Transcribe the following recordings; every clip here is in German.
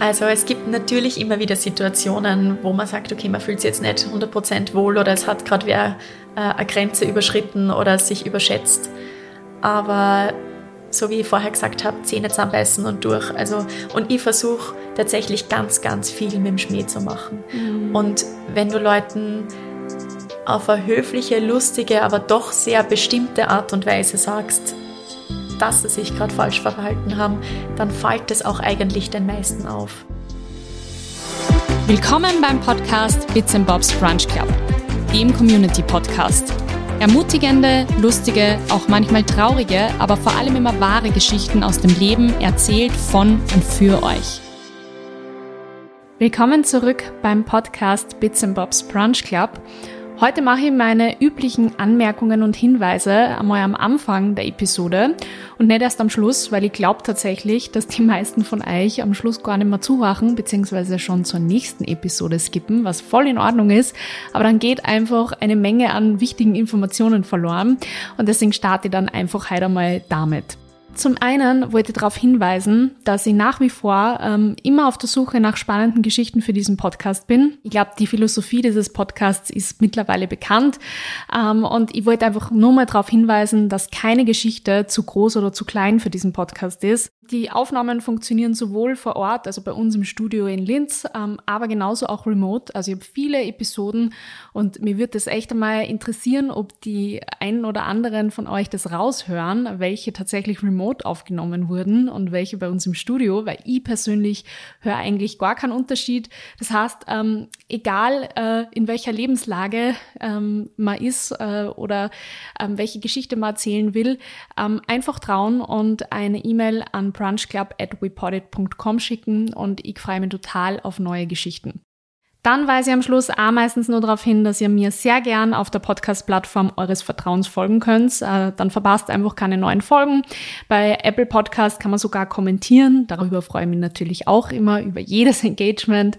Also es gibt natürlich immer wieder Situationen, wo man sagt, okay, man fühlt sich jetzt nicht 100% wohl oder es hat gerade wer äh, eine Grenze überschritten oder sich überschätzt. Aber so wie ich vorher gesagt habe, Zähne zusammenbeißen und durch. Also, und ich versuche tatsächlich ganz, ganz viel mit dem Schmäh zu machen. Mhm. Und wenn du Leuten auf eine höfliche, lustige, aber doch sehr bestimmte Art und Weise sagst, dass sie sich gerade falsch verhalten haben, dann fällt es auch eigentlich den meisten auf. Willkommen beim Podcast Bits Bobs Brunch Club, dem Community Podcast. Ermutigende, lustige, auch manchmal traurige, aber vor allem immer wahre Geschichten aus dem Leben erzählt von und für euch. Willkommen zurück beim Podcast Bits Bobs Brunch Club. Heute mache ich meine üblichen Anmerkungen und Hinweise einmal am Anfang der Episode und nicht erst am Schluss, weil ich glaube tatsächlich, dass die meisten von euch am Schluss gar nicht mehr zuhören, beziehungsweise schon zur nächsten Episode skippen, was voll in Ordnung ist. Aber dann geht einfach eine Menge an wichtigen Informationen verloren und deswegen starte ich dann einfach heute einmal damit. Zum einen wollte ich darauf hinweisen, dass ich nach wie vor ähm, immer auf der Suche nach spannenden Geschichten für diesen Podcast bin. Ich glaube, die Philosophie dieses Podcasts ist mittlerweile bekannt ähm, und ich wollte einfach nur mal darauf hinweisen, dass keine Geschichte zu groß oder zu klein für diesen Podcast ist. Die Aufnahmen funktionieren sowohl vor Ort, also bei uns im Studio in Linz, ähm, aber genauso auch remote. Also ich habe viele Episoden und mir wird es echt einmal interessieren, ob die einen oder anderen von euch das raushören, welche tatsächlich remote aufgenommen wurden und welche bei uns im Studio, weil ich persönlich höre eigentlich gar keinen Unterschied. Das heißt, ähm, egal äh, in welcher Lebenslage ähm, man ist äh, oder ähm, welche Geschichte man erzählen will, ähm, einfach trauen und eine E-Mail an brunchclub at wepodit.com schicken und ich freue mich total auf neue Geschichten. Dann weise ich am Schluss auch meistens nur darauf hin, dass ihr mir sehr gern auf der Podcast-Plattform eures Vertrauens folgen könnt. Äh, dann verpasst einfach keine neuen Folgen. Bei Apple Podcast kann man sogar kommentieren. Darüber freue ich mich natürlich auch immer über jedes Engagement.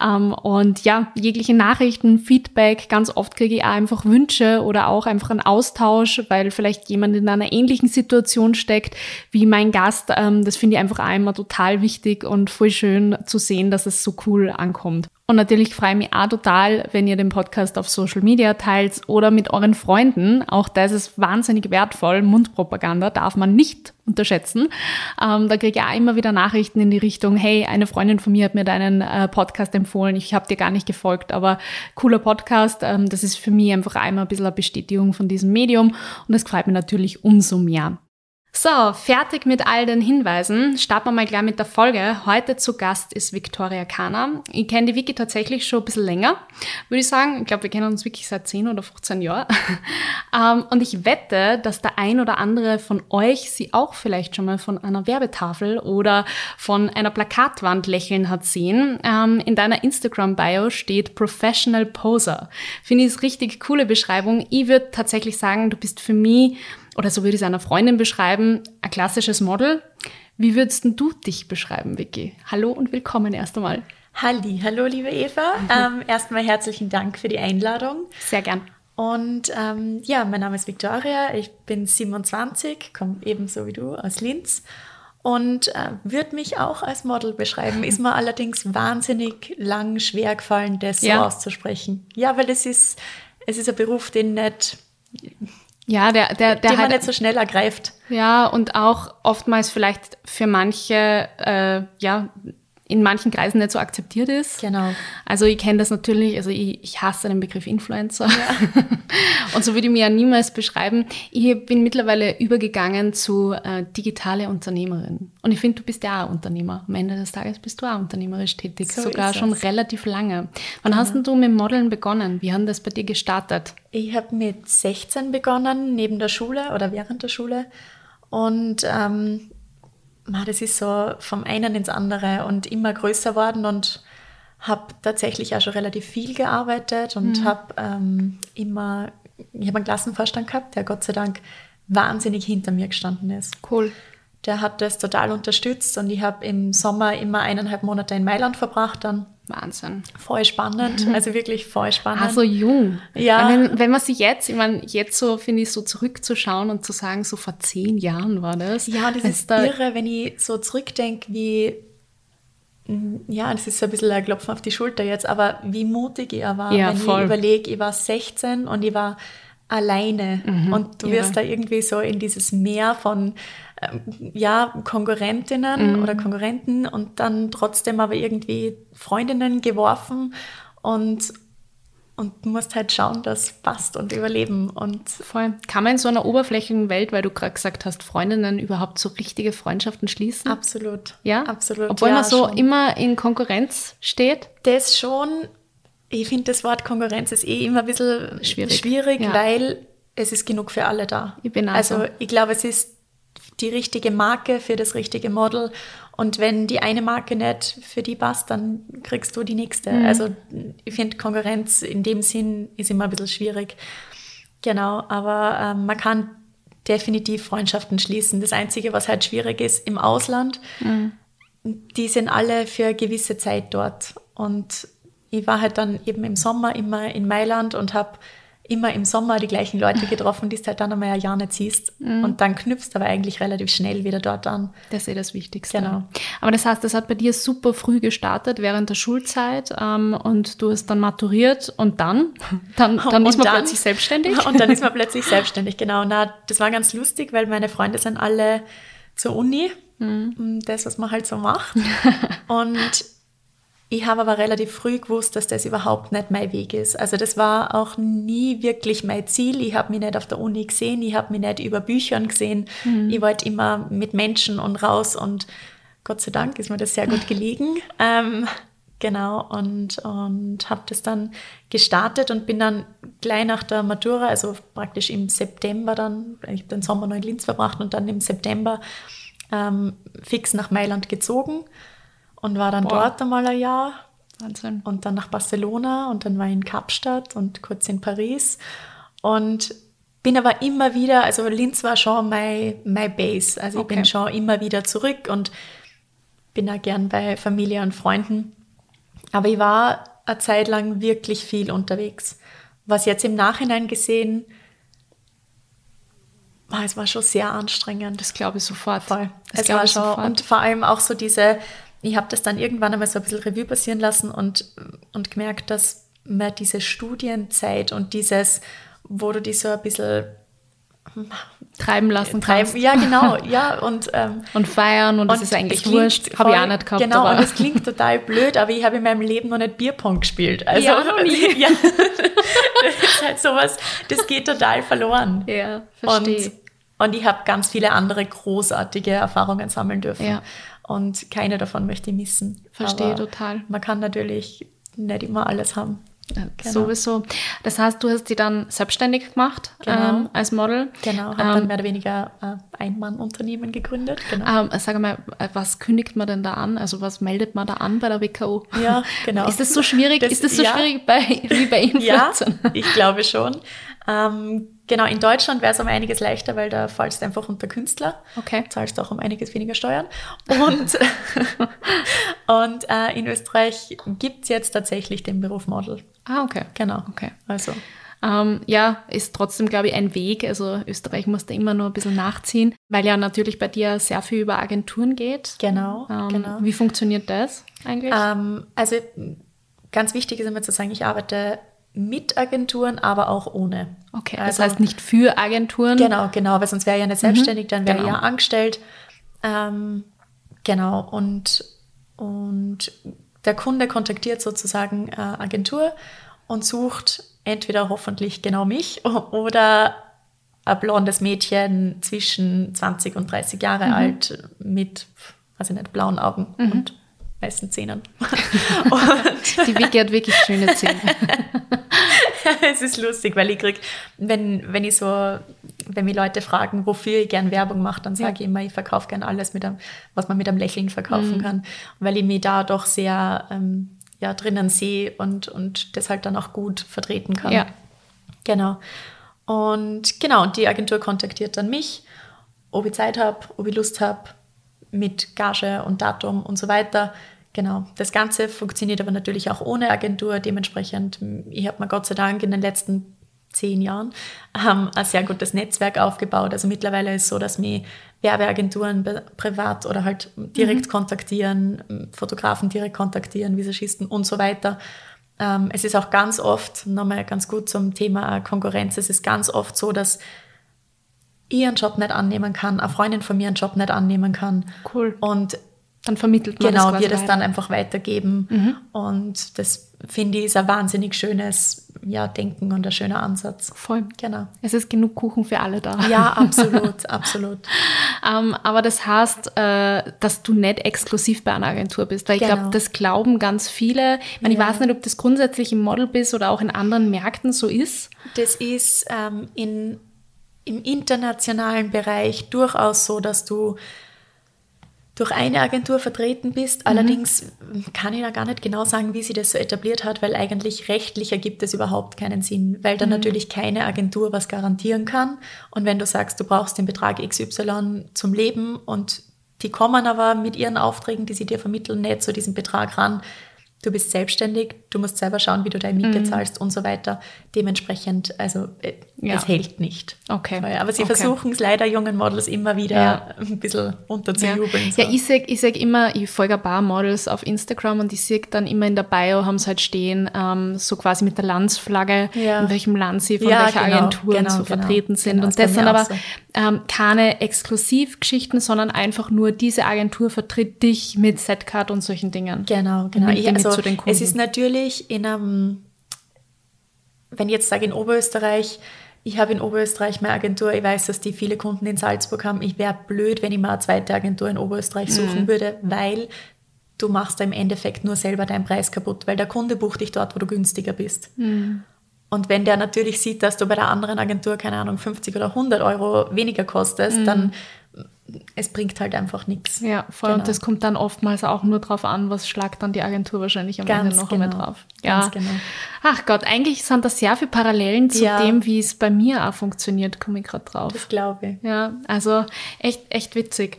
Ähm, und ja, jegliche Nachrichten, Feedback. Ganz oft kriege ich auch einfach Wünsche oder auch einfach einen Austausch, weil vielleicht jemand in einer ähnlichen Situation steckt wie mein Gast. Ähm, das finde ich einfach auch immer total wichtig und voll schön zu sehen, dass es so cool ankommt. Und natürlich freue ich mich auch total, wenn ihr den Podcast auf Social Media teilt oder mit euren Freunden. Auch das ist wahnsinnig wertvoll. Mundpropaganda darf man nicht unterschätzen. Ähm, da kriege ich auch immer wieder Nachrichten in die Richtung, hey, eine Freundin von mir hat mir deinen äh, Podcast empfohlen, ich habe dir gar nicht gefolgt, aber cooler Podcast. Ähm, das ist für mich einfach einmal ein bisschen eine Bestätigung von diesem Medium und das freut mich natürlich umso mehr. So, fertig mit all den Hinweisen. Starten wir mal gleich mit der Folge. Heute zu Gast ist Victoria Kana. Ich kenne die Wiki tatsächlich schon ein bisschen länger, würde ich sagen. Ich glaube, wir kennen uns wirklich seit 10 oder 15 Jahren. Ähm, und ich wette, dass der ein oder andere von euch sie auch vielleicht schon mal von einer Werbetafel oder von einer Plakatwand lächeln hat sehen. Ähm, in deiner Instagram-Bio steht Professional Poser. Finde ich es richtig coole Beschreibung. Ich würde tatsächlich sagen, du bist für mich oder so würde ich es einer Freundin beschreiben, ein klassisches Model. Wie würdest du dich beschreiben, Vicky? Hallo und willkommen erst einmal. Halli, hallo liebe Eva. Ähm, erstmal herzlichen Dank für die Einladung. Sehr gern. Und ähm, ja, mein Name ist Victoria, ich bin 27, komme ebenso wie du aus Linz und äh, würde mich auch als Model beschreiben. Ist mir allerdings wahnsinnig lang schwer gefallen, das ja. so auszusprechen. Ja, weil es ist, es ist ein Beruf, den nicht ja, der, der, der den man halt, nicht so schnell ergreift. Ja, und auch oftmals vielleicht für manche, äh, ja, in manchen Kreisen nicht so akzeptiert ist. Genau. Also ich kenne das natürlich, also ich, ich hasse den Begriff Influencer. Ja. und so würde ich mir ja niemals beschreiben. Ich bin mittlerweile übergegangen zu äh, digitale Unternehmerin. Und ich finde, du bist ja auch Unternehmer. Am Ende des Tages bist du auch unternehmerisch tätig, so sogar schon relativ lange. Wann genau. hast du mit Modeln begonnen? Wie hat das bei dir gestartet? Ich habe mit 16 begonnen, neben der Schule oder während der Schule. Und ähm, das ist so vom einen ins andere und immer größer worden und habe tatsächlich auch schon relativ viel gearbeitet und mhm. habe ähm, immer, ich habe einen Klassenvorstand gehabt, der Gott sei Dank wahnsinnig hinter mir gestanden ist. Cool. Der hat das total unterstützt und ich habe im Sommer immer eineinhalb Monate in Mailand verbracht dann Wahnsinn. Voll spannend, also wirklich voll spannend. Also jung. Ja. Wenn, wenn man sich jetzt, ich meine, jetzt so finde ich so zurückzuschauen und zu sagen, so vor zehn Jahren war das. Ja, das ist da irre, wenn ich so zurückdenke, wie ja, das ist so ein bisschen ein Klopfen auf die Schulter jetzt, aber wie mutig ich war, Ja, wenn voll. ich überlege, ich war 16 und ich war alleine Mhm, und du irre. wirst da irgendwie so in dieses Meer von ja, Konkurrentinnen Mhm. oder Konkurrenten und dann trotzdem aber irgendwie Freundinnen geworfen und und du musst halt schauen, dass passt und überleben und Voll. Kann man in so einer oberflächlichen Welt, weil du gerade gesagt hast, Freundinnen überhaupt so richtige Freundschaften schließen? absolut. Ja, absolut. Obwohl ja, man so schon. immer in Konkurrenz steht. Das schon, ich finde, das Wort Konkurrenz ist eh immer ein bisschen Schwierig. schwierig, Ja. weil es ist genug für alle da. Ich bin also so. ich glaube, es ist die richtige Marke für das richtige Model. Und wenn die eine Marke nicht für die passt, dann kriegst du die nächste. Mhm. Also ich finde, Konkurrenz in dem Sinn ist immer ein bisschen schwierig. Genau, aber ähm, man kann definitiv Freundschaften schließen. Das Einzige, was halt schwierig ist im Ausland, die sind alle für eine gewisse Zeit dort. Und ich war halt dann eben im Sommer immer in Mailand und habe immer im Sommer die gleichen Leute getroffen, die du halt dann einmal ein Jahr nicht siehst. Und dann knüpfst du aber eigentlich relativ schnell wieder dort an. Das ist eh das Wichtigste. Genau. Aber das heißt, das hat bei dir super früh gestartet während der Schulzeit ähm, und du hast dann maturiert und dann? Dann, dann ist man dann- plötzlich selbstständig? Und dann ist man plötzlich selbstständig, genau. Na, das war ganz lustig, weil meine Freunde sind alle zur Uni, das, was man halt so macht. Und ich habe aber relativ früh gewusst, dass das überhaupt nicht mein Weg ist. Also das war auch nie wirklich mein Ziel. Ich habe mich nicht auf der Uni gesehen, ich habe mich nicht über Büchern gesehen. Ich wollte immer mit Menschen und raus und Gott sei Dank ist mir das sehr gut gelegen. Ähm, genau, und, und habe das dann gestartet und bin dann gleich nach der Matura, also praktisch im September dann, ich habe den Sommer noch in Linz verbracht und dann im September ähm, fix nach Mailand gezogen und war dann Boah. dort einmal ein Jahr Wahnsinn. und dann nach Barcelona und dann war ich in Kapstadt und kurz in Paris und bin aber immer wieder, also Linz war schon mein, mein Base, also ich Okay. bin schon immer wieder zurück und bin auch gern bei Familie und Freunden. Aber ich war eine Zeit lang wirklich viel unterwegs. Was jetzt im Nachhinein gesehen, es war schon sehr anstrengend. Das glaube ich sofort. Voll. Das Es war ich schon, sofort. und vor allem auch so diese, ich habe das dann irgendwann einmal so ein bisschen Revue passieren lassen und, und gemerkt, dass mir diese Studienzeit und dieses, wo du die so ein bisschen Treiben lassen kannst. treiben, ja genau, ja und ähm, Und feiern und, das und ist eigentlich klingt wurscht. Habe ich auch nicht gehabt. Genau, aber und es klingt total blöd, aber ich habe in meinem Leben noch nicht Bierpong gespielt. Also, Ja, noch nie. ja, das ist halt sowas, das geht total verloren. ja, Und, verstehe. und ich habe ganz viele andere großartige Erfahrungen sammeln dürfen. Ja. Und keine davon möchte ich missen. Verstehe Aber total. Man kann natürlich nicht immer alles haben. Ja, Genau. Sowieso. Das heißt, du hast die dann selbstständig gemacht Genau. ähm, als Model. Genau, habe dann Ähm, mehr oder weniger ein Ein-Mann-Unternehmen gegründet. Genau. ähm, sag mal, äh, was kündigt man denn da an? Also was meldet man da an bei der WKO? Ja, genau. Ist das so schwierig? Das- ist das so ja. schwierig bei, wie bei Ja, Influencern? ich glaube schon. Ähm, genau, in Deutschland wäre es um einiges leichter, weil da fallst du einfach unter Künstler. Okay. Zahlst auch um einiges weniger Steuern. Und, und äh, in Österreich gibt es jetzt tatsächlich den Beruf Model. Ah, okay. Genau. Okay. Also, Ähm, ja, ist trotzdem, glaube ich, ein Weg. Also Österreich muss da immer nur ein bisschen nachziehen, weil ja natürlich bei dir sehr viel über Agenturen geht. genau, Ähm, genau. Wie funktioniert das eigentlich? Ähm, also ganz wichtig ist immer zu sagen, ich arbeite mit Agenturen, aber auch ohne. okay, das also- heißt nicht für Agenturen. Genau, genau, weil sonst wäre ja nicht selbstständig, dann wäre genau. ja angestellt. Ähm, genau, und, und der Kunde kontaktiert sozusagen äh, Agentur und sucht entweder hoffentlich genau mich oder ein blondes Mädchen zwischen 20 und 30 Jahre Mhm. alt mit, weiß ich nicht, blauen Augen und weißen Zähnen. Die Vicky hat wirklich schöne Zähne. es ist lustig, weil ich krieg, wenn, wenn ich so, wenn mich Leute fragen, wofür ich gern Werbung mache, dann sage ich immer, ich verkaufe gern alles, mit einem, was man mit einem Lächeln verkaufen Mhm. kann, weil ich mich da doch sehr ähm, ja, drinnen sehe und, und das halt dann auch gut vertreten kann. Ja. Genau. Und genau, und die Agentur kontaktiert dann mich, ob ich Zeit habe, ob ich Lust habe, mit Gage und Datum und so weiter. Genau. Das Ganze funktioniert aber natürlich auch ohne Agentur. Dementsprechend, ich habe mir Gott sei Dank in den letzten zehn Jahren ähm, ein sehr gutes Netzwerk aufgebaut. Also mittlerweile ist es so, dass mich Werbeagenturen privat oder halt direkt mhm. kontaktieren, Fotografen direkt kontaktieren, Visagisten und so weiter. Ähm, es ist auch ganz oft, nochmal ganz gut zum Thema Konkurrenz, es ist ganz oft so, dass ich einen Job nicht annehmen kann, eine Freundin von mir einen Job nicht annehmen kann. Cool. Und dann vermittelt man genau, das wir das dann einfach weitergeben. Mhm. Und das finde ich ist ein wahnsinnig schönes ja, Denken und ein schöner Ansatz. Voll. Genau. Es ist genug Kuchen für alle da. Ja, absolut, absolut. um, ähm, aber das heißt, äh, dass du nicht exklusiv bei einer Agentur bist, weil ich genau. glaube, das glauben ganz viele. Ich, meine, ja. ich weiß nicht, ob das grundsätzlich im Model bist oder auch in anderen Märkten so ist. Das ist ähm, in, im internationalen Bereich durchaus so, dass du durch eine Agentur vertreten bist. Mhm. Allerdings kann ich da gar nicht genau sagen, wie sie das so etabliert hat, weil eigentlich rechtlich ergibt es überhaupt keinen Sinn, weil da mhm. natürlich keine Agentur was garantieren kann. Und wenn du sagst, du brauchst den Betrag XY zum Leben und die kommen aber mit ihren Aufträgen, die sie dir vermitteln, nicht zu diesem Betrag ran, du bist selbstständig, du musst selber schauen, wie du deine Miete mhm. zahlst und so weiter. Dementsprechend, also äh, ja. es hält nicht. Okay. Aber sie okay. versuchen es leider jungen Models immer wieder ja. ein bisschen unterzujubeln. Ja, so. ja ich sage ich sag immer, ich folge ein paar Models auf Instagram und ich sehe dann immer in der Bio, haben sie halt stehen, ähm, so quasi mit der Landsflagge, in welchem Land sie von welcher genau, Agentur genau, so genau, vertreten sind. Genau, und das sind aber so. Ähm, keine Exklusivgeschichten, sondern einfach nur diese Agentur vertritt dich mit Setcard und solchen Dingen. Genau, genau. Ich, also, zu den Kunden. Es ist natürlich in einem, wenn ich jetzt sage in Oberösterreich, ich habe in Oberösterreich meine Agentur, ich weiß, dass die viele Kunden in Salzburg haben. Ich wäre blöd, wenn ich mal eine zweite Agentur in Oberösterreich suchen mhm. würde, weil du machst da im Endeffekt nur selber deinen Preis kaputt, weil der Kunde bucht dich dort, wo du günstiger bist. Mhm. Und wenn der natürlich sieht, dass du bei der anderen Agentur, keine Ahnung, 50 oder 100 Euro weniger kostest, mhm. dann es bringt halt einfach nichts. Ja, voll. Genau. Und das kommt dann oftmals auch nur drauf an, was schlagt dann die Agentur wahrscheinlich am Ganz Ende noch genau. einmal drauf. Ja. Ganz genau. Ach Gott, eigentlich sind da sehr viele Parallelen zu ja. dem, wie es bei mir auch funktioniert, komme ich gerade drauf. Das glaube ich. Ja, also echt, echt witzig.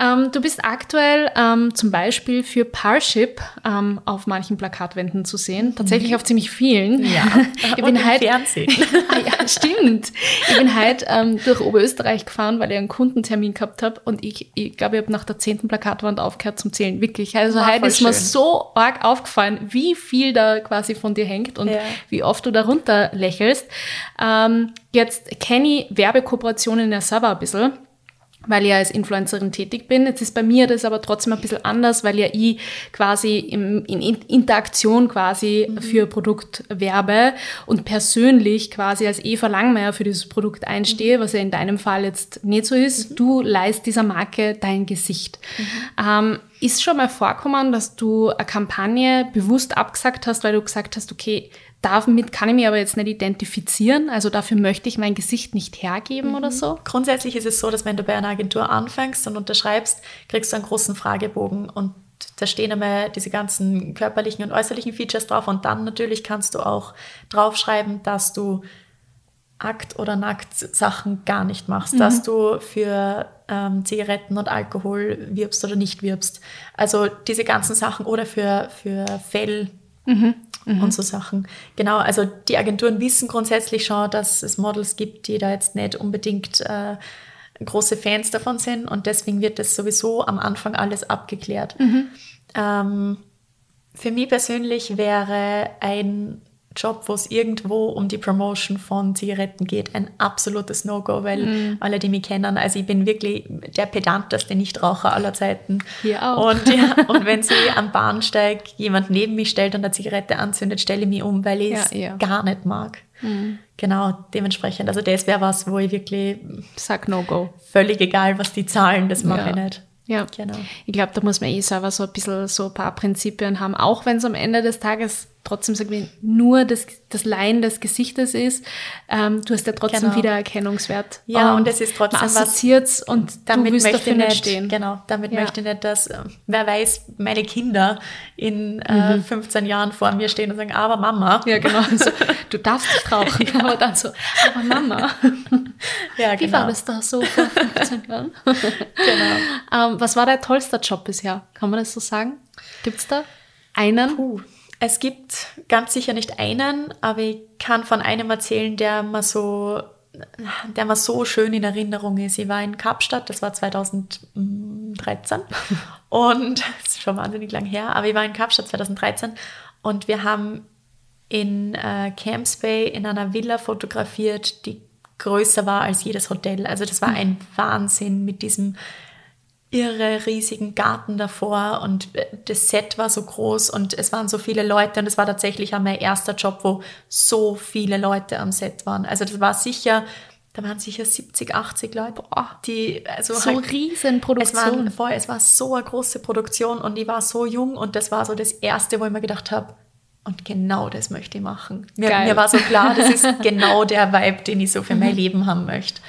Ähm, du bist aktuell ähm, zum Beispiel für Parship ähm, auf manchen Plakatwänden zu sehen, tatsächlich mhm. auf ziemlich vielen. Ja, ich bin halt, Fernsehen. ah, ja, stimmt. Ich bin halt durch Oberösterreich gefahren, weil ich einen Kundentermin gehabt habe und ich, ich glaube, ich habe nach der zehnten Plakatwand aufgehört zum Zählen. Wirklich. Also heute ist schön. mir so arg aufgefallen, wie viel da quasi von dir hängt und ja. wie oft du darunter lächelst. Ähm, jetzt kenne ich Werbekooperationen ja selber ein bisschen weil ich ja als Influencerin tätig bin. Jetzt ist bei mir das aber trotzdem ein bisschen anders, weil ja ich quasi im, in Interaktion quasi mhm. für Produkt werbe und persönlich quasi als Eva Langmeier für dieses Produkt einstehe, mhm. was ja in deinem Fall jetzt nicht so ist. Mhm. Du leist dieser Marke dein Gesicht. Mhm. Ähm, ist schon mal vorkommen, dass du eine Kampagne bewusst abgesagt hast, weil du gesagt hast, okay, damit kann ich mich aber jetzt nicht identifizieren. Also dafür möchte ich mein Gesicht nicht hergeben mhm. oder so. Grundsätzlich ist es so, dass wenn du bei einer Agentur anfängst und unterschreibst, kriegst du einen großen Fragebogen und da stehen einmal diese ganzen körperlichen und äußerlichen Features drauf und dann natürlich kannst du auch draufschreiben, dass du Akt- oder Nackt-Sachen gar nicht machst, mhm. dass du für ähm, Zigaretten und Alkohol wirbst oder nicht wirbst. Also diese ganzen Sachen oder für, für Fell. Mhm mhm. und so Sachen. Genau, also die Agenturen wissen grundsätzlich schon, dass es Models gibt, die da jetzt nicht unbedingt äh, große Fans davon sind und deswegen wird das sowieso am Anfang alles abgeklärt. Mhm. Ähm, für mich persönlich wäre ein Job, wo es irgendwo um die Promotion von Zigaretten geht, ein absolutes No-Go, weil mm. alle, die mich kennen, also ich bin wirklich der pedanteste Nichtraucher aller Zeiten. Hier auch. Und, ja, und wenn sie am Bahnsteig jemand neben mich stellt und eine Zigarette anzündet, stelle ich mich um, weil ich es ja, gar nicht mag. Mm. Genau, dementsprechend. Also das wäre was, wo ich wirklich sag No-Go. Völlig egal, was die zahlen, das mache ja. ich nicht. Ja, genau. Ich glaube, da muss man eh selber so ein bisschen so ein paar Prinzipien haben, auch wenn es am Ende des Tages trotzdem sagen wir, nur das, das Leihen des Gesichtes ist, ähm, du hast ja trotzdem genau. Wiedererkennungswert. Ja, und, und es ist trotzdem man was. und damit möchte nicht stehen. Genau, damit ja. möchte ich nicht, dass, äh, wer weiß, meine Kinder in äh, mhm. 15 Jahren vor mir stehen und sagen, aber Mama. Ja, genau. Also, du darfst nicht rauchen, ja. aber dann so, aber Mama. ja, genau. Wie war das da so vor 15 Jahren? genau. Ähm, was war dein tollster Job bisher? Kann man das so sagen? Gibt es da einen? Puh. Es gibt ganz sicher nicht einen, aber ich kann von einem erzählen, der mir so der mir so schön in Erinnerung ist. Ich war in Kapstadt, das war 2013 und das ist schon wahnsinnig lang her, aber ich war in Kapstadt 2013 und wir haben in äh, Camps Bay in einer Villa fotografiert, die größer war als jedes Hotel. Also das war ein Wahnsinn mit diesem irre riesigen Garten davor und äh, das Set war so groß und es waren so viele Leute und es war tatsächlich auch mein erster Job, wo so viele Leute am Set waren. Also das war sicher, da waren sicher 70, 80 Leute, die also so halt, riesen Produktion. Es, war, es war so eine große Produktion und ich war so jung und das war so das erste, wo ich mir gedacht habe, und genau das möchte ich machen. Mir, mir, war so klar, das ist genau der Vibe, den ich so für mein mhm. Leben haben möchte.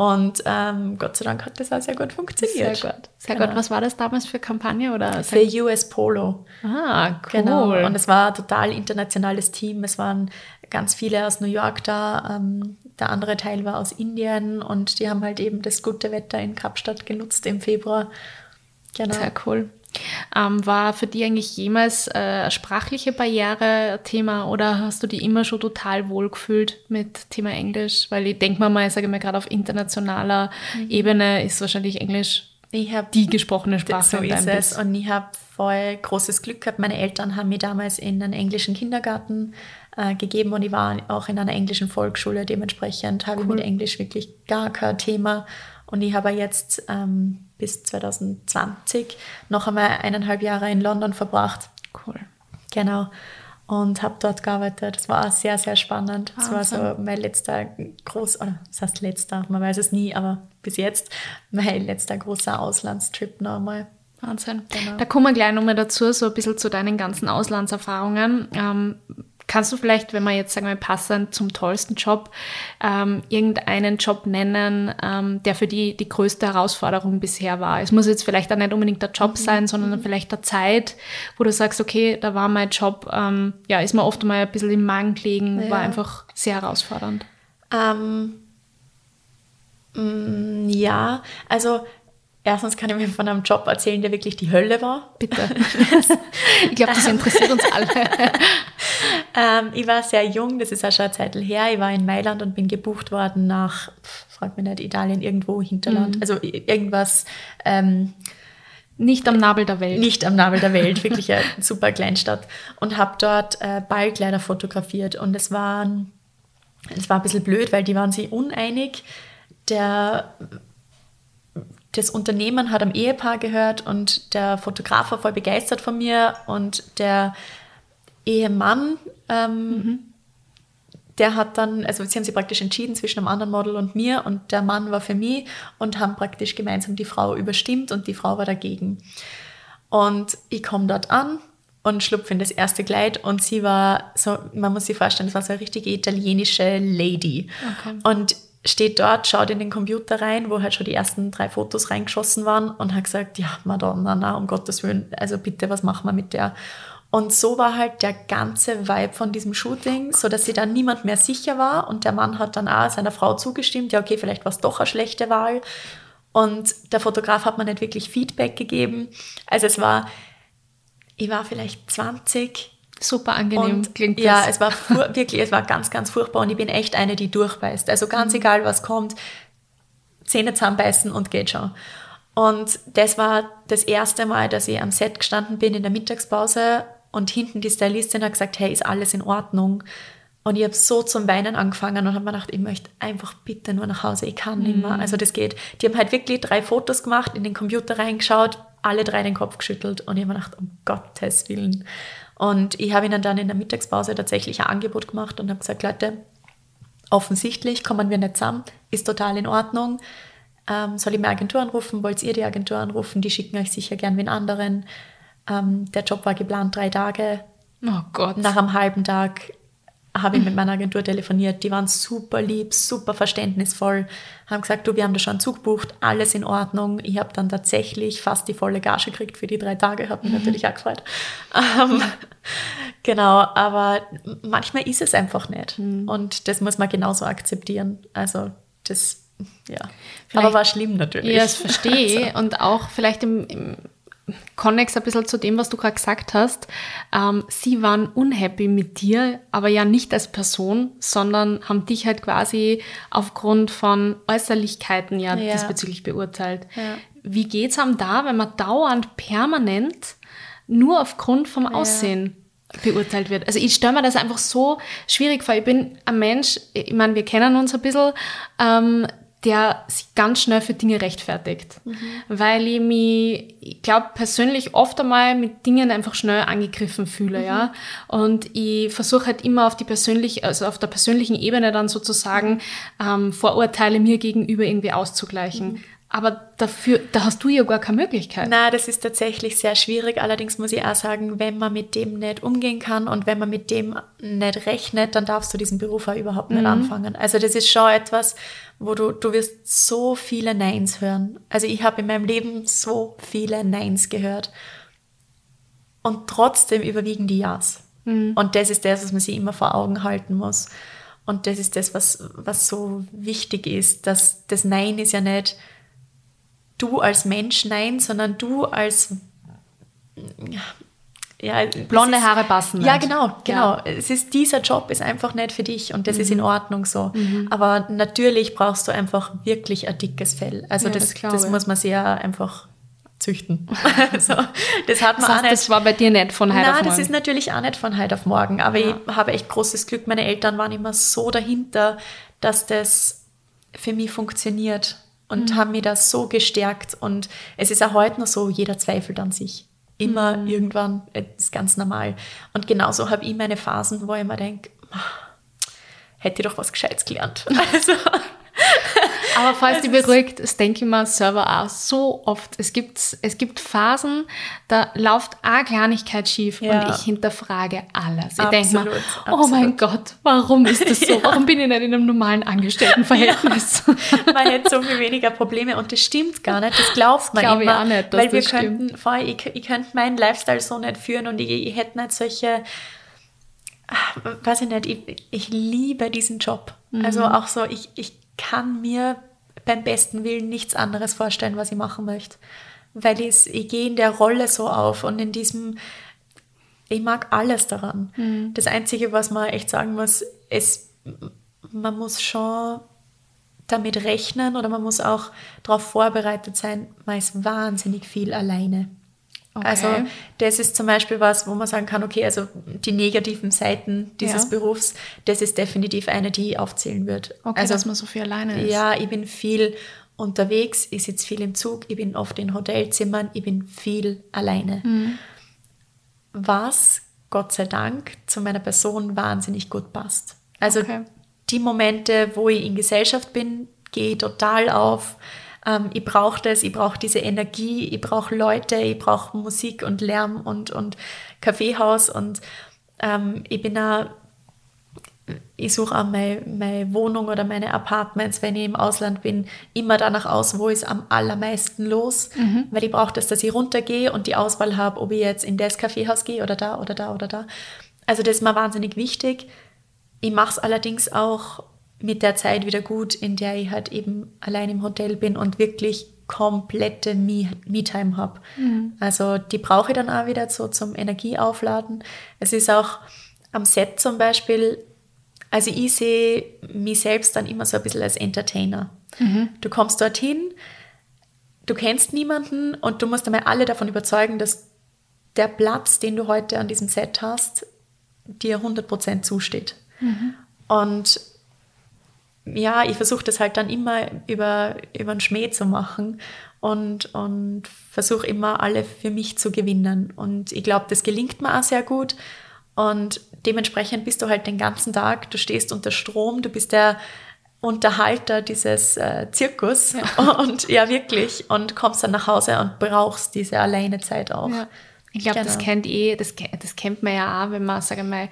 Und ähm, Gott sei Dank hat das auch sehr gut funktioniert. Sehr gut. Sehr genau. gut. Was war das damals für Kampagne? Oder? Für US Polo. Ah, cool. Genau. Und es war ein total internationales Team. Es waren ganz viele aus New York da. Ähm, der andere Teil war aus Indien und die haben halt eben das gute Wetter in Kapstadt genutzt im Februar. Genau. Sehr cool. Ähm, war für dich eigentlich jemals äh, sprachliche Barriere Thema oder hast du dich immer schon total wohl gefühlt mit Thema Englisch? Weil ich denke mal, ich sage mal gerade auf internationaler mhm. Ebene ist wahrscheinlich Englisch ich hab, die gesprochene Sprache. So ist es. Und ich habe voll großes Glück gehabt. Meine Eltern haben mich damals in einen englischen Kindergarten äh, gegeben und ich war auch in einer englischen Volksschule. Dementsprechend habe cool. ich mit Englisch wirklich gar kein Thema. Und ich habe jetzt ähm, bis 2020 noch einmal eineinhalb Jahre in London verbracht. Cool. Genau. Und habe dort gearbeitet. Das war sehr, sehr spannend. Das war so mein letzter groß, oder was heißt letzter, man weiß es nie, aber bis jetzt mein letzter großer Auslandstrip nochmal. Wahnsinn. Genau. Da kommen wir gleich nochmal dazu, so ein bisschen zu deinen ganzen Auslandserfahrungen. Ähm, Kannst du vielleicht, wenn wir jetzt sagen wir passend zum tollsten Job, ähm, irgendeinen Job nennen, ähm, der für die die größte Herausforderung bisher war? Es muss jetzt vielleicht auch nicht unbedingt der Job mhm. sein, sondern mhm. vielleicht der Zeit, wo du sagst, okay, da war mein Job, ähm, ja, ist mir oft mal ein bisschen im Magen gelegen, ja. war einfach sehr herausfordernd. Ähm, mm, ja, also Erstens kann ich mir von einem Job erzählen, der wirklich die Hölle war. Bitte. ich glaube, das interessiert uns alle. ähm, ich war sehr jung, das ist auch schon eine Zeit her. Ich war in Mailand und bin gebucht worden nach, frag mich nicht, Italien, irgendwo Hinterland. Mhm. Also irgendwas. Ähm, nicht am Nabel der Welt. Nicht am Nabel der Welt, wirklich eine super Kleinstadt. Und habe dort äh, Ballkleider fotografiert. Und es, waren, es war ein bisschen blöd, weil die waren sich uneinig. Der das Unternehmen hat am Ehepaar gehört und der Fotograf war voll begeistert von mir und der Ehemann, ähm, mhm. der hat dann, also sie haben sich praktisch entschieden zwischen einem anderen Model und mir und der Mann war für mich und haben praktisch gemeinsam die Frau überstimmt und die Frau war dagegen. Und ich komme dort an und schlupfe in das erste Kleid und sie war so, man muss sich vorstellen, das war so eine richtige italienische Lady. Okay. Und steht dort, schaut in den Computer rein, wo halt schon die ersten drei Fotos reingeschossen waren und hat gesagt, ja, Madonna, na, um Gottes Willen, also bitte, was machen wir mit der? Und so war halt der ganze Vibe von diesem Shooting, so dass sie dann niemand mehr sicher war und der Mann hat dann auch seiner Frau zugestimmt, ja, okay, vielleicht war es doch eine schlechte Wahl. Und der Fotograf hat mir nicht wirklich Feedback gegeben. Also es war, ich war vielleicht 20, Super angenehm und, klingt das. Ja, es war wirklich, es war ganz, ganz furchtbar und ich bin echt eine, die durchbeißt. Also ganz mhm. egal, was kommt, Zähne zusammenbeißen und geht schon. Und das war das erste Mal, dass ich am Set gestanden bin in der Mittagspause und hinten die Stylistin hat gesagt, hey, ist alles in Ordnung? Und ich habe so zum Weinen angefangen und habe mir gedacht, ich möchte einfach bitte nur nach Hause, ich kann nicht mehr. Mhm. Also das geht. Die haben halt wirklich drei Fotos gemacht, in den Computer reingeschaut, alle drei den Kopf geschüttelt und ich habe mir gedacht, um Gottes Willen. Und ich habe ihnen dann in der Mittagspause tatsächlich ein Angebot gemacht und habe gesagt, Leute, offensichtlich kommen wir nicht zusammen, ist total in Ordnung. Ähm, soll ich meine Agentur anrufen? Wollt ihr die Agentur anrufen? Die schicken euch sicher gern wen anderen. Ähm, der Job war geplant drei Tage. Oh Gott. Nach einem halben Tag habe ich mit meiner Agentur telefoniert. Die waren super lieb, super verständnisvoll, haben gesagt, du, wir haben da schon einen Zug gebucht, alles in Ordnung. Ich habe dann tatsächlich fast die volle Gage gekriegt für die drei Tage, hat mich mhm. natürlich auch gefreut. Ähm, genau, aber manchmal ist es einfach nicht. Mhm. Und das muss man genauso akzeptieren. Also das, ja. Vielleicht, aber war schlimm natürlich. Ja, das verstehe. Also. Und auch vielleicht im, im Connex ein bisschen zu dem, was du gerade gesagt hast. Ähm, sie waren unhappy mit dir, aber ja nicht als Person, sondern haben dich halt quasi aufgrund von Äußerlichkeiten ja, ja. diesbezüglich beurteilt. Ja. Wie geht's einem da, wenn man dauernd permanent nur aufgrund vom Aussehen beurteilt wird? Also ich stelle mir das einfach so schwierig vor. Ich bin ein Mensch, ich meine, wir kennen uns ein bisschen, ähm, der sich ganz schnell für Dinge rechtfertigt. Mhm. Weil ich mich, ich glaube, persönlich oft einmal mit Dingen einfach schnell angegriffen fühle, mhm. ja. Und ich versuche halt immer auf die persönlich, also auf der persönlichen Ebene dann sozusagen ähm, Vorurteile mir gegenüber irgendwie auszugleichen. Mhm. Aber dafür, da hast du ja gar keine Möglichkeit. Na, das ist tatsächlich sehr schwierig. Allerdings muss ich auch sagen, wenn man mit dem nicht umgehen kann und wenn man mit dem nicht rechnet, dann darfst du diesen Beruf auch überhaupt nicht mhm. anfangen. Also das ist schon etwas, wo du, du wirst so viele Neins hören. Also ich habe in meinem Leben so viele Neins gehört. Und trotzdem überwiegen die Ja's. Mhm. Und das ist das, was man sich immer vor Augen halten muss. Und das ist das, was, was so wichtig ist, dass das Nein ist ja nicht, du als Mensch nein, sondern du als ja, blonde ist, Haare passen. Ja, genau, genau. Ja. Es ist dieser Job ist einfach nicht für dich und das mhm. ist in mhm. Ordnung so. Mhm. Aber natürlich brauchst du einfach wirklich ein dickes Fell. Also ja, das, das, das muss man sehr einfach züchten. also, das hat man das heißt, auch nicht. Das war bei dir nicht von heute Nein, auf morgen. das ist natürlich auch nicht von heute auf morgen. Aber ja. ich habe echt großes Glück. Meine Eltern waren immer so dahinter, dass das für mich funktioniert und mhm. haben mir das so gestärkt. Und es ist auch heute noch so, jeder zweifelt an sich. Immer mhm. irgendwann, das ist ganz normal. Und genauso habe ich meine Phasen, wo ich mir denke, hätte ich doch was Gescheites gelernt. Also, aber falls die beruhigt, das denke ich mir selber auch so oft. Es gibt, es gibt Phasen, da läuft eine Kleinigkeit schief ja. und ich hinterfrage alles. Ich denke mir, oh absolut. mein Gott, warum ist das so? Ja. Warum bin ich nicht in einem normalen Angestelltenverhältnis? Ja. Man hätte so viel weniger Probleme und das stimmt gar nicht. Das glaubst man Glaube immer. Ich auch nicht, weil wir könnten, vorher, ich, ich könnte meinen Lifestyle so nicht führen und ich, ich hätte nicht solche ah, weiß ich nicht, ich, ich liebe diesen Job. Mhm. Also auch so, ich, ich kann mir beim besten Willen nichts anderes vorstellen, was ich machen möchte. Weil ich, ich gehe in der Rolle so auf und in diesem, ich mag alles daran. Mhm. Das Einzige, was man echt sagen muss, ist, man muss schon damit rechnen oder man muss auch darauf vorbereitet sein, man ist wahnsinnig viel alleine. Okay. Also das ist zum Beispiel was, wo man sagen kann, okay, also die negativen Seiten dieses ja. Berufs, das ist definitiv eine, die aufzählen wird. Okay, also, dass man so viel alleine ist. Ja, ich bin viel unterwegs, ich sitze viel im Zug, ich bin oft in Hotelzimmern, ich bin viel alleine. Mhm. Was, Gott sei Dank, zu meiner Person wahnsinnig gut passt. Also okay. die Momente, wo ich in Gesellschaft bin, gehe total auf ähm, ich brauche das, ich brauche diese Energie, ich brauche Leute, ich brauche Musik und Lärm und, und Kaffeehaus und ähm, ich bin da ich suche auch meine, meine, Wohnung oder meine Apartments, wenn ich im Ausland bin, immer danach aus, wo ist am allermeisten los, mhm. weil ich brauche das, dass ich runtergehe und die Auswahl habe, ob ich jetzt in das Kaffeehaus gehe oder da oder da oder da. Also das ist mir wahnsinnig wichtig. Ich mache es allerdings auch mit der Zeit wieder gut, in der ich halt eben allein im Hotel bin und wirklich komplette Me-Time habe. Mhm. Also die brauche ich dann auch wieder so zum Energieaufladen. Es ist auch am Set zum Beispiel, also ich sehe mich selbst dann immer so ein bisschen als Entertainer. Mhm. Du kommst dorthin, du kennst niemanden und du musst einmal alle davon überzeugen, dass der Platz, den du heute an diesem Set hast, dir 100% zusteht. Mhm. Und ja, ich versuche das halt dann immer über, über einen Schmäh zu machen und, und versuche immer alle für mich zu gewinnen. Und ich glaube, das gelingt mir auch sehr gut. Und dementsprechend bist du halt den ganzen Tag, du stehst unter Strom, du bist der Unterhalter dieses äh, Zirkus ja. und ja wirklich und kommst dann nach Hause und brauchst diese Alleinezeit auch. Ja. Ich glaube, genau. das kennt eh, das, das kennt man ja auch, wenn man, sage ich mal,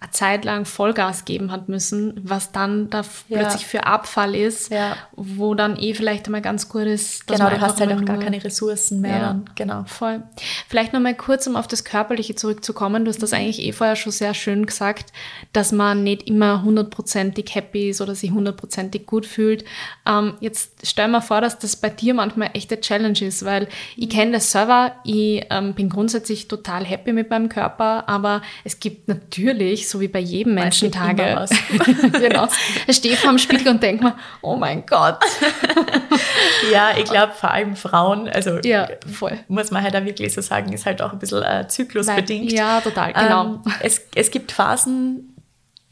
eine Zeit lang Vollgas geben hat müssen, was dann da ja. plötzlich für Abfall ist, ja. wo dann eh vielleicht einmal ganz gut ist. genau, du hast halt auch gar keine Ressourcen mehr. Ja, dann. Genau. Voll. Vielleicht nochmal kurz, um auf das Körperliche zurückzukommen. Du hast das mhm. eigentlich eh vorher schon sehr schön gesagt, dass man nicht immer hundertprozentig happy ist oder sich hundertprozentig gut fühlt. Ähm, jetzt stell mir vor, dass das bei dir manchmal echt eine Challenge ist, weil ich mhm. kenne das selber, ich ähm, bin grundsätzlich total happy mit meinem Körper, aber es gibt natürlich so wie bei jedem Menschen Tage. genau. Ich stehe vor dem Spiegel und denke mir, oh mein Gott. ja, ich glaube vor allem Frauen, also ja, voll. muss man halt da wirklich so sagen, ist halt auch ein bisschen äh, zyklusbedingt. Ja, total, genau. Ähm, es, es gibt Phasen,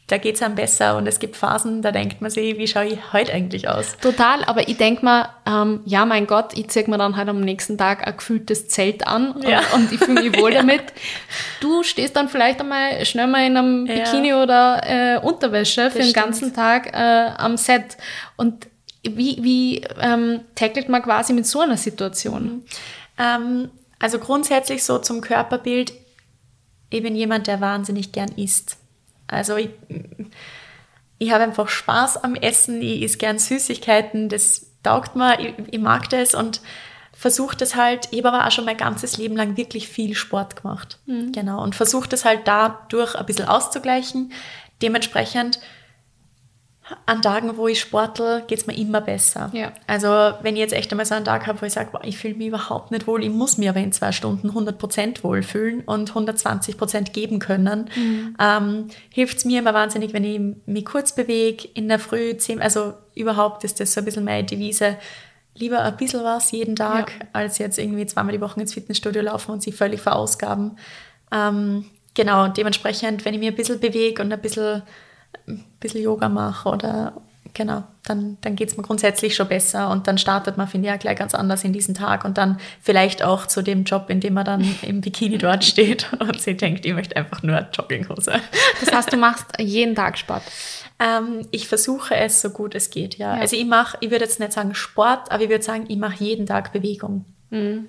da geht es einem besser und es gibt Phasen, da denkt man sich, wie schaue ich heute eigentlich aus? Total, aber ich denke mir, ähm, ja mein Gott, ich ziehe mir dann halt am nächsten Tag ein gefühltes Zelt an ja. und, und, ich fühle mich wohl damit. Du stehst dann vielleicht einmal schnell mal in einem ja. Bikini oder äh, Unterwäsche das für den ganzen Tag äh, am Set und wie, wie ähm, tackelt man quasi mit so einer Situation? Mhm. Ähm, also grundsätzlich so zum Körperbild, ich bin jemand, der wahnsinnig gern isst. Also ich, ich habe einfach Spaß am Essen, ich esse gern Süßigkeiten, das taugt mir, ich, ich mag das und versuche das halt, ich habe aber auch schon mein ganzes Leben lang wirklich viel Sport gemacht. Mhm. Genau. Und versuche das halt dadurch ein bisschen auszugleichen. Dementsprechend an Tagen, wo ich sportel, geht es mir immer besser. Ja. Also wenn ich jetzt echt einmal so einen Tag habe, wo ich sage, ich fühle mich überhaupt nicht wohl, ich muss mir aber in zwei Stunden 100% wohlfühlen und 120% geben können, mhm. ähm, hilft es mir immer wahnsinnig, wenn ich mich kurz bewege, in der Früh, also überhaupt ist das so ein bisschen meine Devise, lieber ein bisschen was jeden Tag, ja. als jetzt irgendwie zweimal die Woche ins Fitnessstudio laufen und sich völlig verausgaben. Ähm, genau, dementsprechend, wenn ich mich ein bisschen bewege und ein bisschen ein bisschen Yoga mache oder genau, dann, dann geht es mir grundsätzlich schon besser und dann startet man, finde ich, ja gleich ganz anders in diesen Tag und dann vielleicht auch zu dem Job, in dem man dann im Bikini dort steht und sie denkt, ich möchte einfach nur Jogginghose. Das heißt, du machst jeden Tag Sport? Ähm, ich versuche es so gut es geht, ja. ja. Also ich mache, ich würde jetzt nicht sagen Sport, aber ich würde sagen, ich mache jeden Tag Bewegung. Mhm.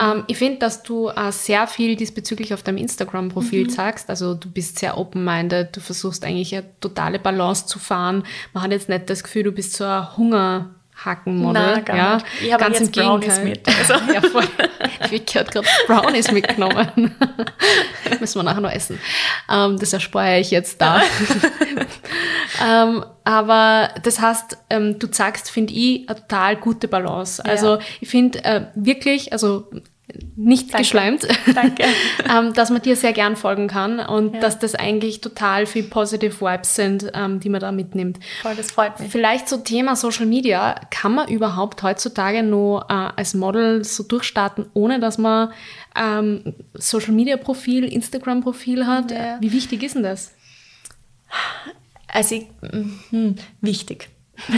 Ähm, ich finde, dass du äh, sehr viel diesbezüglich auf deinem Instagram-Profil mhm. sagst. Also du bist sehr open-minded, du versuchst eigentlich eine totale Balance zu fahren. Man hat jetzt nicht das Gefühl, du bist so ein Hunger. Hackenmodell. Nein, ja, nicht. Ich habe ganz jetzt Brownies mit. Also. ja, voll. Vicky hat gerade Brownies mitgenommen. Müssen wir nachher noch essen. Ähm, das erspare ich jetzt da. ähm, aber das heißt, ähm, du sagst, finde ich, eine total gute Balance. Also ja. ich finde äh, wirklich, also nicht Danke. geschleimt, Danke. ähm, dass man dir sehr gern folgen kann und ja. dass das eigentlich total viel positive Vibes sind, ähm, die man da mitnimmt. Voll, das freut mich. Vielleicht so Thema Social Media. Kann man überhaupt heutzutage nur äh, als Model so durchstarten, ohne dass man ähm, Social Media Profil, Instagram Profil hat? Ja. Wie wichtig ist denn das? Also, ich, hm, wichtig.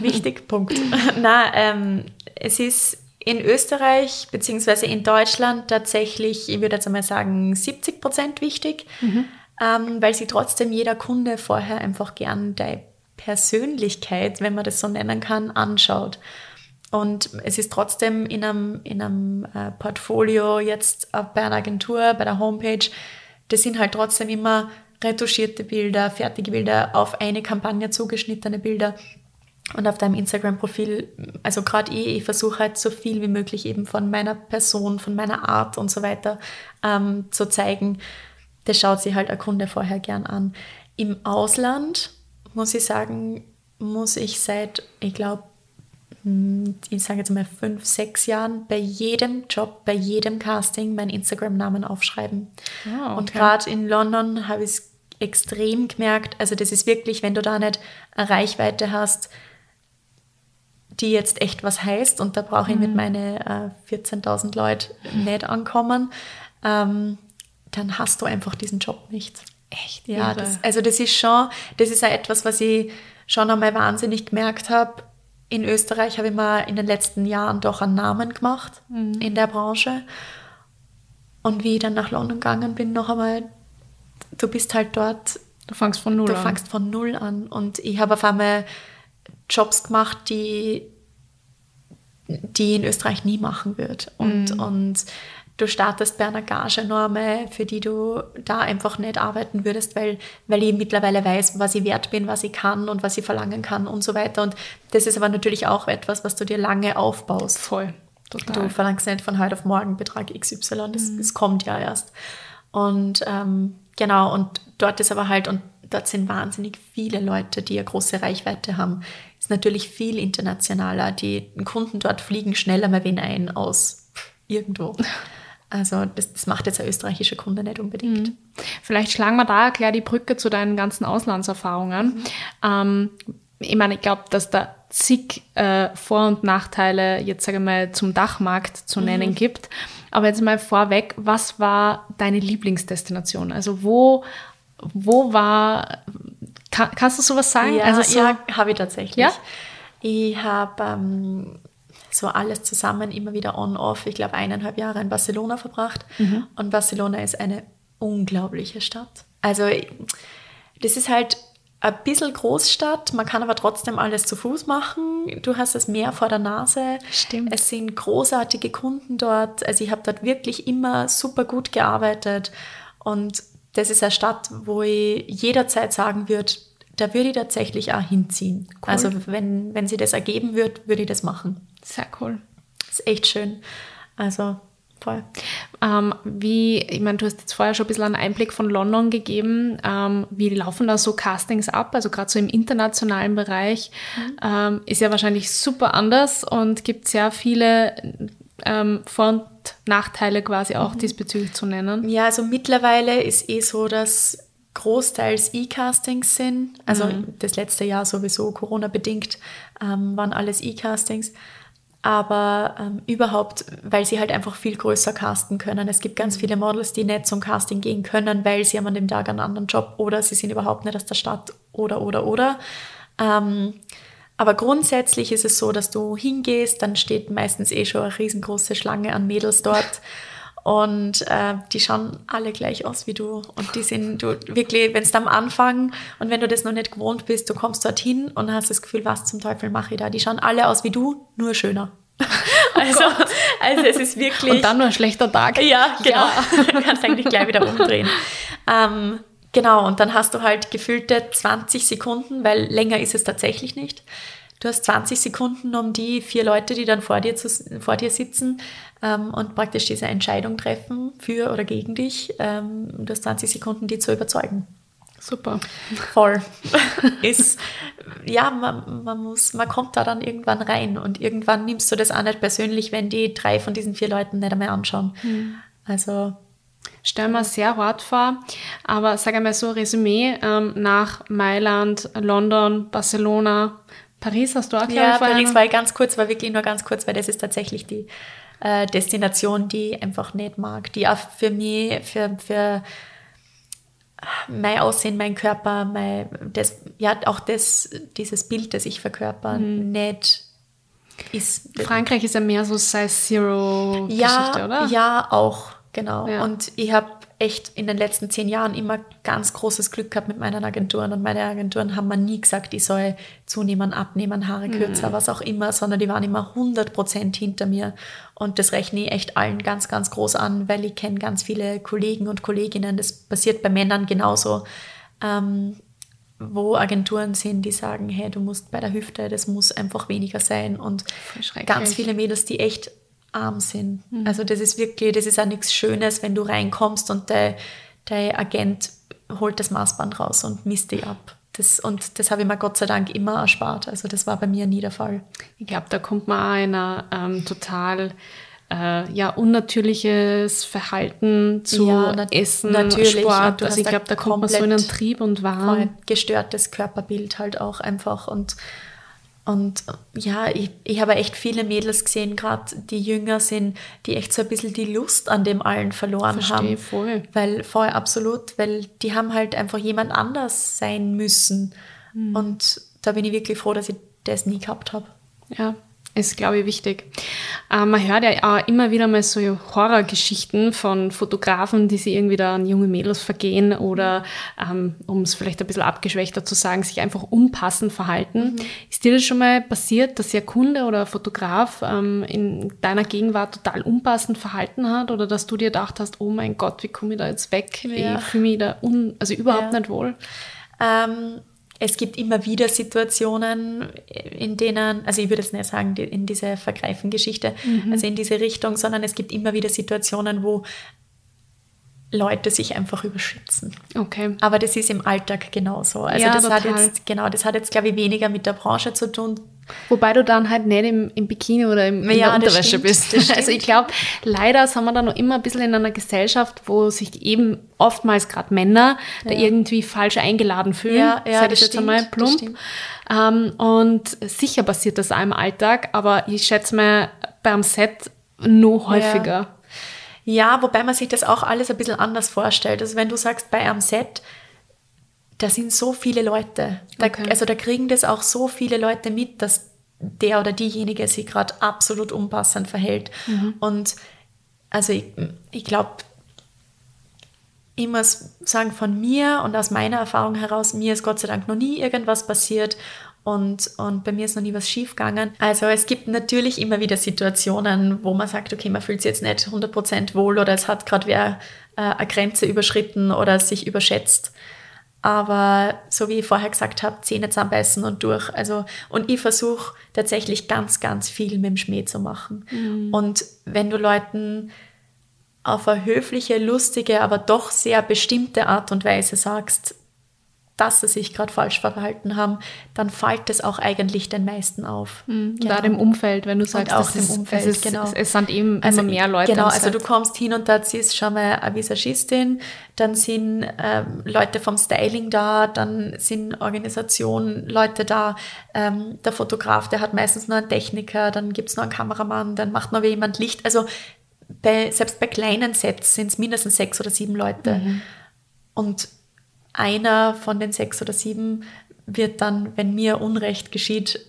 wichtig, Punkt. Na, ähm, es ist in Österreich bzw. in Deutschland tatsächlich, ich würde jetzt einmal sagen, 70 Prozent wichtig, mhm. ähm, weil sie trotzdem jeder Kunde vorher einfach gern die Persönlichkeit, wenn man das so nennen kann, anschaut. Und es ist trotzdem in einem, in einem äh, Portfolio jetzt bei einer Agentur, bei der Homepage, das sind halt trotzdem immer retuschierte Bilder, fertige Bilder, auf eine Kampagne zugeschnittene Bilder. Und auf deinem Instagram-Profil, also gerade ich, ich versuche halt so viel wie möglich eben von meiner Person, von meiner Art und so weiter ähm, zu zeigen. Das schaut sich halt ein Kunde vorher gern an. Im Ausland, muss ich sagen, muss ich seit, ich glaube, hm, ich sage jetzt mal fünf, sechs Jahren bei jedem Job, bei jedem Casting meinen Instagram-Namen aufschreiben. Oh, okay. Und gerade in London habe ich es extrem gemerkt. Also das ist wirklich, wenn du da nicht eine Reichweite hast, die jetzt echt was heißt und da brauche ich mhm. mit meinen äh, 14.000 Leuten nicht ankommen, ähm, dann hast du einfach diesen Job nicht. Echt? Ja, das, also das ist schon, das ist auch etwas, was ich schon einmal wahnsinnig gemerkt habe. In Österreich habe ich mir in den letzten Jahren doch einen Namen gemacht mhm. in der Branche. Und wie ich dann nach London gegangen bin, noch einmal, du bist halt dort. Du fangst von null du an. Du fangst von null an. Und ich habe auf einmal Jobs gemacht, die, die in Österreich nie machen wird. Und, mhm. und du startest bei einer Gagenorme, für die du da einfach nicht arbeiten würdest, weil, weil ich mittlerweile weiß, was ich wert bin, was ich kann und was ich verlangen kann und so weiter. Und das ist aber natürlich auch etwas, was du dir lange aufbaust. Voll. Total. Du verlangst nicht von heute auf morgen Betrag XY, das, mhm. das kommt ja erst. Und ähm, genau, und dort ist aber halt, und dort sind wahnsinnig viele Leute, die eine große Reichweite haben. Ist natürlich viel internationaler. Die Kunden dort fliegen schneller mal wen ein aus irgendwo. Also das, das, macht jetzt ein österreichischer Kunde nicht unbedingt. Mhm. Vielleicht schlagen wir da gleich die Brücke zu deinen ganzen Auslandserfahrungen. Mhm. Ähm, ich meine, ich glaube, dass da zig äh, Vor- und Nachteile jetzt sage ich mal zum Dachmarkt zu mhm. nennen gibt. Aber jetzt mal vorweg, was war deine Lieblingsdestination? Also wo, wo war, kann, kannst du sowas sagen? Ja, also so, ja habe ich tatsächlich. Ja? Ich habe ähm, so alles zusammen immer wieder on-off, ich glaube eineinhalb Jahre in Barcelona verbracht. Mhm. Und Barcelona ist eine unglaubliche Stadt. Also das ist halt ein bisschen Großstadt, man kann aber trotzdem alles zu Fuß machen. Du hast das Meer vor der Nase. Stimmt. Es sind großartige Kunden dort. Also ich habe dort wirklich immer super gut gearbeitet. Und das ist eine Stadt, wo ich jederzeit sagen würde, da würde ich tatsächlich auch hinziehen. Cool. Also wenn, wenn sie das ergeben wird, würde ich das machen. Sehr cool. Das ist echt schön. Also voll. Ähm, wie, ich meine, du hast jetzt vorher schon ein bisschen einen Einblick von London gegeben. Ähm, wie laufen da so Castings ab? Also gerade so im internationalen Bereich mhm. ähm, ist ja wahrscheinlich super anders und gibt sehr viele ähm, Vor- und Nachteile quasi auch mhm. diesbezüglich zu nennen. Ja, also mittlerweile ist eh so, dass großteils E-Castings sind. Also mhm. das letzte Jahr sowieso Corona-bedingt ähm, waren alles E-Castings. Aber ähm, überhaupt, weil sie halt einfach viel größer casten können. Es gibt ganz mhm. viele Models, die nicht zum Casting gehen können, weil sie haben an dem Tag einen anderen Job oder sie sind überhaupt nicht aus der Stadt oder, oder, oder. Ähm, aber grundsätzlich ist es so, dass du hingehst, dann steht meistens eh schon eine riesengroße Schlange an Mädels dort. Und äh, die schauen alle gleich aus wie du. Und die sind du wirklich, wenn es am Anfang und wenn du das noch nicht gewohnt bist, du kommst dorthin und hast das Gefühl, was zum Teufel mache ich da? Die schauen alle aus wie du, nur schöner. Oh also, also es ist wirklich. Und dann nur ein schlechter Tag. Ja, genau. Ja. du kannst eigentlich gleich wieder umdrehen. Ähm, genau, und dann hast du halt gefüllte 20 Sekunden, weil länger ist es tatsächlich nicht. Du hast 20 Sekunden, um die vier Leute, die dann vor dir, zu, vor dir sitzen ähm, und praktisch diese Entscheidung treffen, für oder gegen dich. Ähm, du hast 20 Sekunden, die zu überzeugen. Super. Voll. ist, ja, man, man, muss, man kommt da dann irgendwann rein und irgendwann nimmst du das auch nicht persönlich, wenn die drei von diesen vier Leuten nicht einmal anschauen. Mhm. Also. Stell mir sehr hart vor, aber sag einmal so Resümee ähm, nach Mailand, London, Barcelona, Paris hast du auch, Ja, ich, Paris war ich ganz kurz, war wirklich nur ganz kurz, weil das ist tatsächlich die äh, Destination, die ich einfach nicht mag, die auch für mich, für, für mein Aussehen, mein Körper, mein, das, ja, auch das, dieses Bild, das ich verkörper, mhm. nicht ist. Frankreich ist ja mehr so Size Zero ja, Geschichte, oder? Ja, auch, genau. Ja. Und ich habe echt in den letzten zehn Jahren immer ganz großes Glück gehabt mit meinen Agenturen. Und meine Agenturen haben mir nie gesagt, ich soll zunehmen, abnehmen, Haare kürzer, mhm. was auch immer, sondern die waren immer 100 Prozent hinter mir. Und das rechne ich echt allen ganz, ganz groß an, weil ich kenne ganz viele Kollegen und Kolleginnen. Das passiert bei Männern genauso. Ähm, wo Agenturen sind, die sagen, hey, du musst bei der Hüfte, das muss einfach weniger sein. Und ganz viele Mädels, die echt arm sind. Mhm. Also das ist wirklich, das ist auch nichts Schönes, wenn du reinkommst und der, der Agent holt das Maßband raus und misst dich ab. Das, und das habe ich mir Gott sei Dank immer erspart. Also das war bei mir nie der Fall. Ich glaube, da kommt man auch einer ähm, total äh, ja, unnatürliches Verhalten zu ja, nat Essen, natürlich, Sport. Also ich glaube, da kommt man so in einen Trieb und Wahn. Gestörtes Körperbild halt auch einfach und und ja, ich, ich habe echt viele Mädels gesehen, gerade die jünger sind, die echt so ein bisschen die Lust an dem allen verloren Verstehe, haben. voll. Weil voll absolut, weil die haben halt einfach jemand anders sein müssen. Mhm. Und da bin ich wirklich froh, dass ich das nie gehabt habe. Ja, ist, glaube ich, wichtig. Ähm, man hört ja auch immer wieder mal so Horrorgeschichten von Fotografen, die sich irgendwie da an junge Mädels vergehen oder, ähm, um es vielleicht ein bisschen abgeschwächter zu sagen, sich einfach unpassend verhalten. Mhm. Ist dir das schon mal passiert, dass ein Kunde oder Fotograf ähm, in deiner Gegenwart total unpassend verhalten hat oder dass du dir gedacht hast, oh mein Gott, wie komme ich da jetzt weg? Ja. Ich fühle mich da un also überhaupt ja. nicht wohl. Ähm, es gibt immer wieder Situationen, in denen, also ich würde jetzt nicht sagen, in diese Vergreifen-Geschichte, mhm. also in diese Richtung, sondern es gibt immer wieder Situationen, wo Leute sich einfach überschätzen. Okay. Aber das ist im Alltag genauso. Also ja, das total. hat jetzt, genau, das hat jetzt, glaube ich, weniger mit der Branche zu tun. Wobei du dann halt nicht im, im Bikini oder im, in ja, der Unterwäsche bist. Also ich glaube, leider sind wir da noch immer ein bisschen in einer Gesellschaft, wo sich eben oftmals gerade Männer ja. da irgendwie falsch eingeladen fühlen. Ja, ja, Sag ich jetzt stimmt, einmal plump. Ähm, und sicher passiert das auch im Alltag, aber ich schätze mal beim Set noch häufiger. Ja. ja, wobei man sich das auch alles ein bisschen anders vorstellt. Also wenn du sagst, bei einem Set, da sind so viele Leute. Da, okay. Also da kriegen das auch so viele Leute mit, dass der oder diejenige sich gerade absolut unpassend verhält. Mhm. Und also ich, ich glaube, ich muss sagen, von mir und aus meiner Erfahrung heraus, mir ist Gott sei Dank noch nie irgendwas passiert und, und bei mir ist noch nie was schiefgegangen. Also es gibt natürlich immer wieder Situationen, wo man sagt, okay, man fühlt sich jetzt nicht 100% wohl oder es hat gerade wer äh, eine Grenze überschritten oder sich überschätzt. Aber so wie ich vorher gesagt habe, Zähne zusammenbeißen und durch. Also, und ich versuche tatsächlich ganz, ganz viel mit dem Schmäh zu machen. Mhm. Und wenn du Leuten auf eine höfliche, lustige, aber doch sehr bestimmte Art und Weise sagst, dass sie sich gerade falsch verhalten haben, dann fällt es auch eigentlich den meisten auf. Mhm. Genau. Da im Umfeld, wenn du sagst, und auch im Umfeld, es, ist, genau. Es, es, sind eben also, immer mehr Leute. Genau, also du kommst hin und da siehst schon mal eine Visagistin, dann sind ähm, Leute vom Styling da, dann sind Organisationen, Leute da, ähm, der Fotograf, der hat meistens nur einen Techniker, dann gibt es noch einen Kameramann, dann macht noch jemand Licht. Also bei, selbst bei kleinen Sets sind es mindestens sechs oder sieben Leute. Mhm. Und einer von den sechs oder sieben wird dann, wenn mir Unrecht geschieht,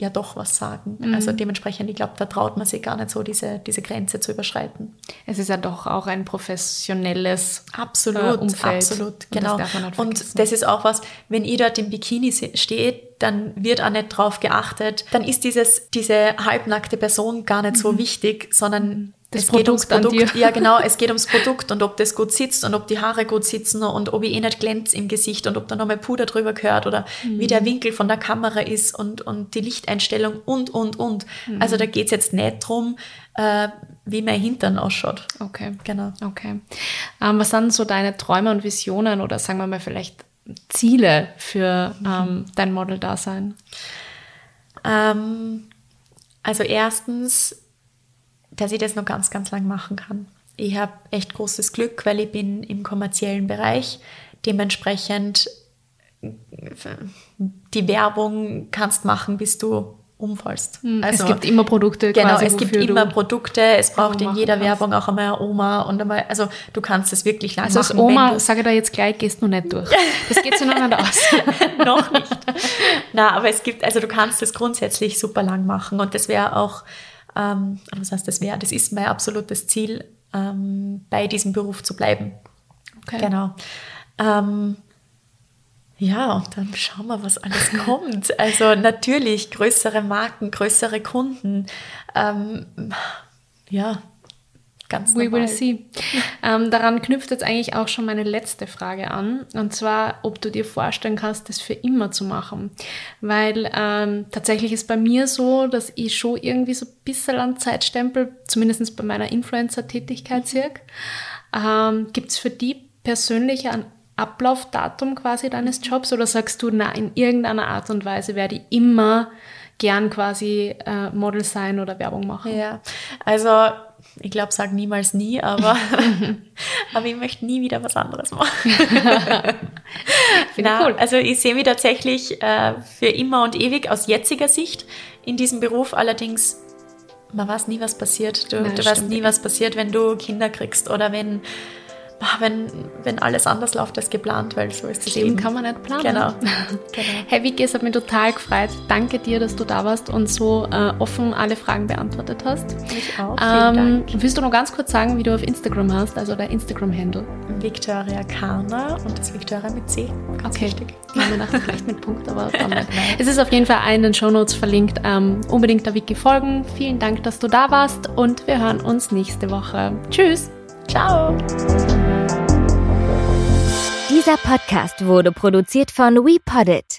ja doch was sagen. Mhm. Also dementsprechend, ich glaube, da traut man sich gar nicht so, diese, diese Grenze zu überschreiten. Es ist ja doch auch ein professionelles absolut, äh, Umfeld. Absolut, genau. Und das, und das ist auch was, wenn ich dort im Bikini stehe, dann wird auch nicht drauf geachtet. Dann ist dieses, diese halbnackte Person gar nicht so mhm. wichtig, sondern das es Produkt, geht ums Produkt. Ja, genau, es geht ums Produkt und ob das gut sitzt und ob die Haare gut sitzen und ob ich eh nicht glänzt im Gesicht und ob da nochmal Puder drüber gehört oder mhm. wie der Winkel von der Kamera ist und, und die Lichteinstellung und, und, und. Mhm. Also da geht's jetzt nicht drum, äh, wie mein Hintern ausschaut. Okay. Genau. Okay. Ähm, was sind so deine Träume und Visionen oder sagen wir mal vielleicht Ziele für mhm. ähm, dein Model-Dasein? Ähm, also erstens dass ich das noch ganz, ganz lang machen kann. Ich habe echt großes Glück, weil ich bin im kommerziellen Bereich. Dementsprechend die Werbung kannst machen, bis du umfallst. Hm, also, es gibt immer Produkte. Genau, quasi, es gibt immer Produkte. Es braucht in jeder kannst. Werbung auch einmal eine Oma und einmal, also du kannst es wirklich lang also machen. Also als Oma, sage ich da jetzt gleich, gehst du noch nicht durch. Das geht so noch nicht aus. noch nicht. Na, aber es gibt, also du kannst es grundsätzlich super lang machen und das wäre auch ähm, was heißt das wäre, das ist mein absolutes Ziel, ähm, bei diesem Beruf zu bleiben. Okay. Genau. Ähm, ja, und dann schauen wir, was alles kommt. Also natürlich größere Marken, größere Kunden. Ähm, ja, Ganz We will see. Ähm, daran knüpft jetzt eigentlich auch schon meine letzte Frage an. Und zwar, ob du dir vorstellen kannst, das für immer zu machen. Weil ähm, tatsächlich ist bei mir so, dass ich schon irgendwie so ein bisschen an Zeitstempel, zumindest bei meiner Influencer-Tätigkeit sehe. Ähm, Gibt es für die persönlich ein Ablaufdatum quasi deines Jobs oder sagst du, na, in irgendeiner Art und Weise werde ich immer gern quasi äh, Model sein oder Werbung machen? Ja, also ich glaube, sag niemals nie, aber, aber ich möchte nie wieder was anderes machen. Na, cool. Also ich sehe mich tatsächlich äh, für immer und ewig aus jetziger Sicht in diesem Beruf. Allerdings, man weiß nie, was passiert. Du, Nein, du weißt nie, was passiert, wenn du Kinder kriegst oder wenn wenn, wenn alles anders läuft als geplant, weil so ist das Leben eben. kann man nicht planen. Genau. genau. Hey Vicky, es hat mich total gefreut. Danke dir, dass du da warst und so äh, offen alle Fragen beantwortet hast. Ich auch. Ähm, Dank. willst du noch ganz kurz sagen, wie du auf Instagram hast, also der Instagram-Handle? Victoria Karner und das Victoria mit C. Ganz Okay. wichtig. Ich gedacht, vielleicht mit Punkt, aber dann nicht. Es ist auf jeden Fall in den Shownotes verlinkt. Ähm, unbedingt der Wiki folgen. Vielen Dank, dass du da warst und wir hören uns nächste Woche. Tschüss! Ciao. Dieser Podcast wurde produziert von WePoddit.